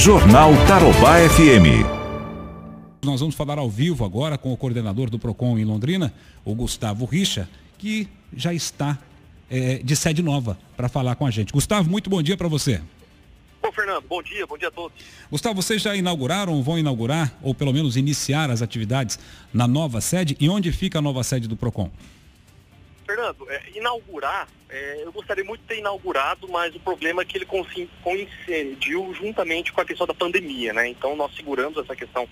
Jornal Tarobá FM. Nós vamos falar ao vivo agora com o coordenador do PROCON em Londrina, o Gustavo Richa, que já está é, de sede nova para falar com a gente. Gustavo, muito bom dia para você. Bom, Fernando, bom dia, bom dia a todos. Gustavo, vocês já inauguraram ou vão inaugurar, ou pelo menos iniciar as atividades na nova sede? E onde fica a nova sede do PROCON? Fernando, é, inaugurar, é, eu gostaria muito inaugurado, mas o problema é que ele coincidiu juntamente com a questão da pandemia, né? Então nós seguramos essa questão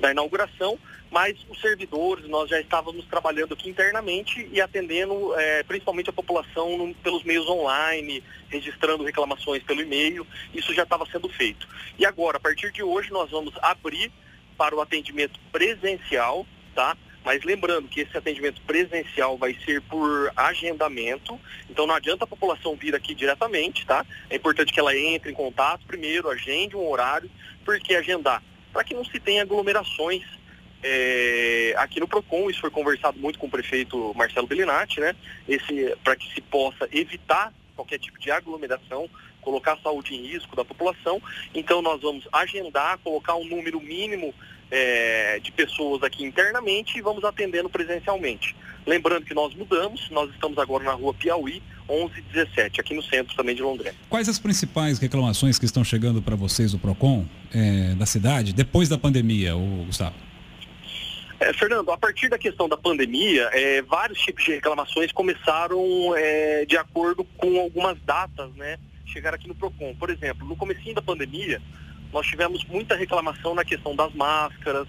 da inauguração, mas os servidores, nós já estávamos trabalhando aqui internamente e atendendo é, principalmente a população no, pelos meios online, registrando reclamações pelo e-mail, isso já estava sendo feito. E agora, a partir de hoje, nós vamos abrir para o atendimento presencial, tá? Mas lembrando que esse atendimento presencial vai ser por agendamento, então não adianta a população vir aqui diretamente, tá? É importante que ela entre em contato primeiro, agende um horário, porque agendar, para que não se tenha aglomerações é, aqui no PROCON, isso foi conversado muito com o prefeito Marcelo Bellinati, né? Para que se possa evitar qualquer tipo de aglomeração, colocar a saúde em risco da população. Então nós vamos agendar, colocar um número mínimo é, de pessoas aqui internamente e vamos atendendo presencialmente. Lembrando que nós mudamos, nós estamos agora na rua Piauí, 1117, aqui no centro também de Londrina. Quais as principais reclamações que estão chegando para vocês do PROCON é, da cidade depois da pandemia, o Gustavo? É, Fernando, a partir da questão da pandemia, é, vários tipos de reclamações começaram é, de acordo com algumas datas, né? Chegar aqui no PROCON. Por exemplo, no comecinho da pandemia, nós tivemos muita reclamação na questão das máscaras,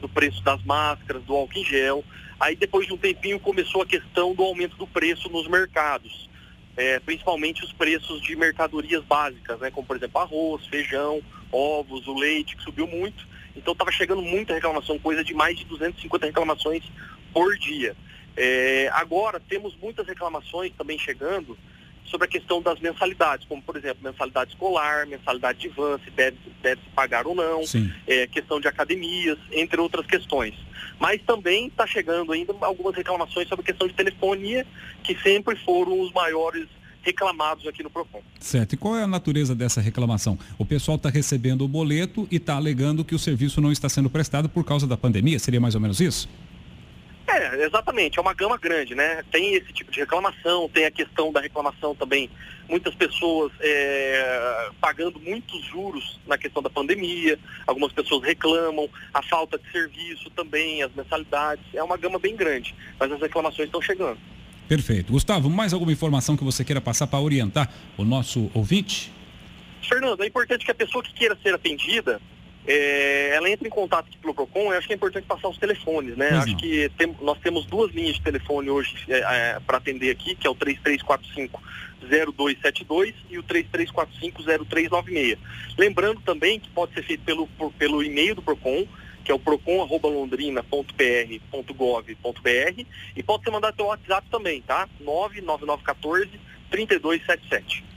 do preço das máscaras, do álcool em gel. Aí depois de um tempinho começou a questão do aumento do preço nos mercados, é, principalmente os preços de mercadorias básicas, né, como por exemplo arroz, feijão, ovos, o leite, que subiu muito. Então estava chegando muita reclamação, coisa de mais de 250 reclamações por dia. É, agora temos muitas reclamações também chegando sobre a questão das mensalidades, como por exemplo, mensalidade escolar, mensalidade de van, se deve, deve se pagar ou não, é, questão de academias, entre outras questões. Mas também está chegando ainda algumas reclamações sobre a questão de telefonia, que sempre foram os maiores reclamados aqui no PROCON. Certo. E qual é a natureza dessa reclamação? O pessoal está recebendo o boleto e está alegando que o serviço não está sendo prestado por causa da pandemia? Seria mais ou menos isso? É, exatamente, é uma gama grande, né? Tem esse tipo de reclamação, tem a questão da reclamação também, muitas pessoas é, pagando muitos juros na questão da pandemia, algumas pessoas reclamam, a falta de serviço também, as mensalidades, é uma gama bem grande, mas as reclamações estão chegando. Perfeito. Gustavo, mais alguma informação que você queira passar para orientar o nosso ouvinte? Fernando, é importante que a pessoa que queira ser atendida, é, ela entre em contato aqui pelo PROCON, eu acho que é importante passar os telefones, né? acho que tem, nós temos duas linhas de telefone hoje é, é, para atender aqui, que é o 3345 0272 e o 3345 0396. Lembrando também que pode ser feito pelo, por, pelo e-mail do PROCON, que é o procon.londrina.pr.gov.br e pode ser mandado pelo WhatsApp também, tá? 99914 3277.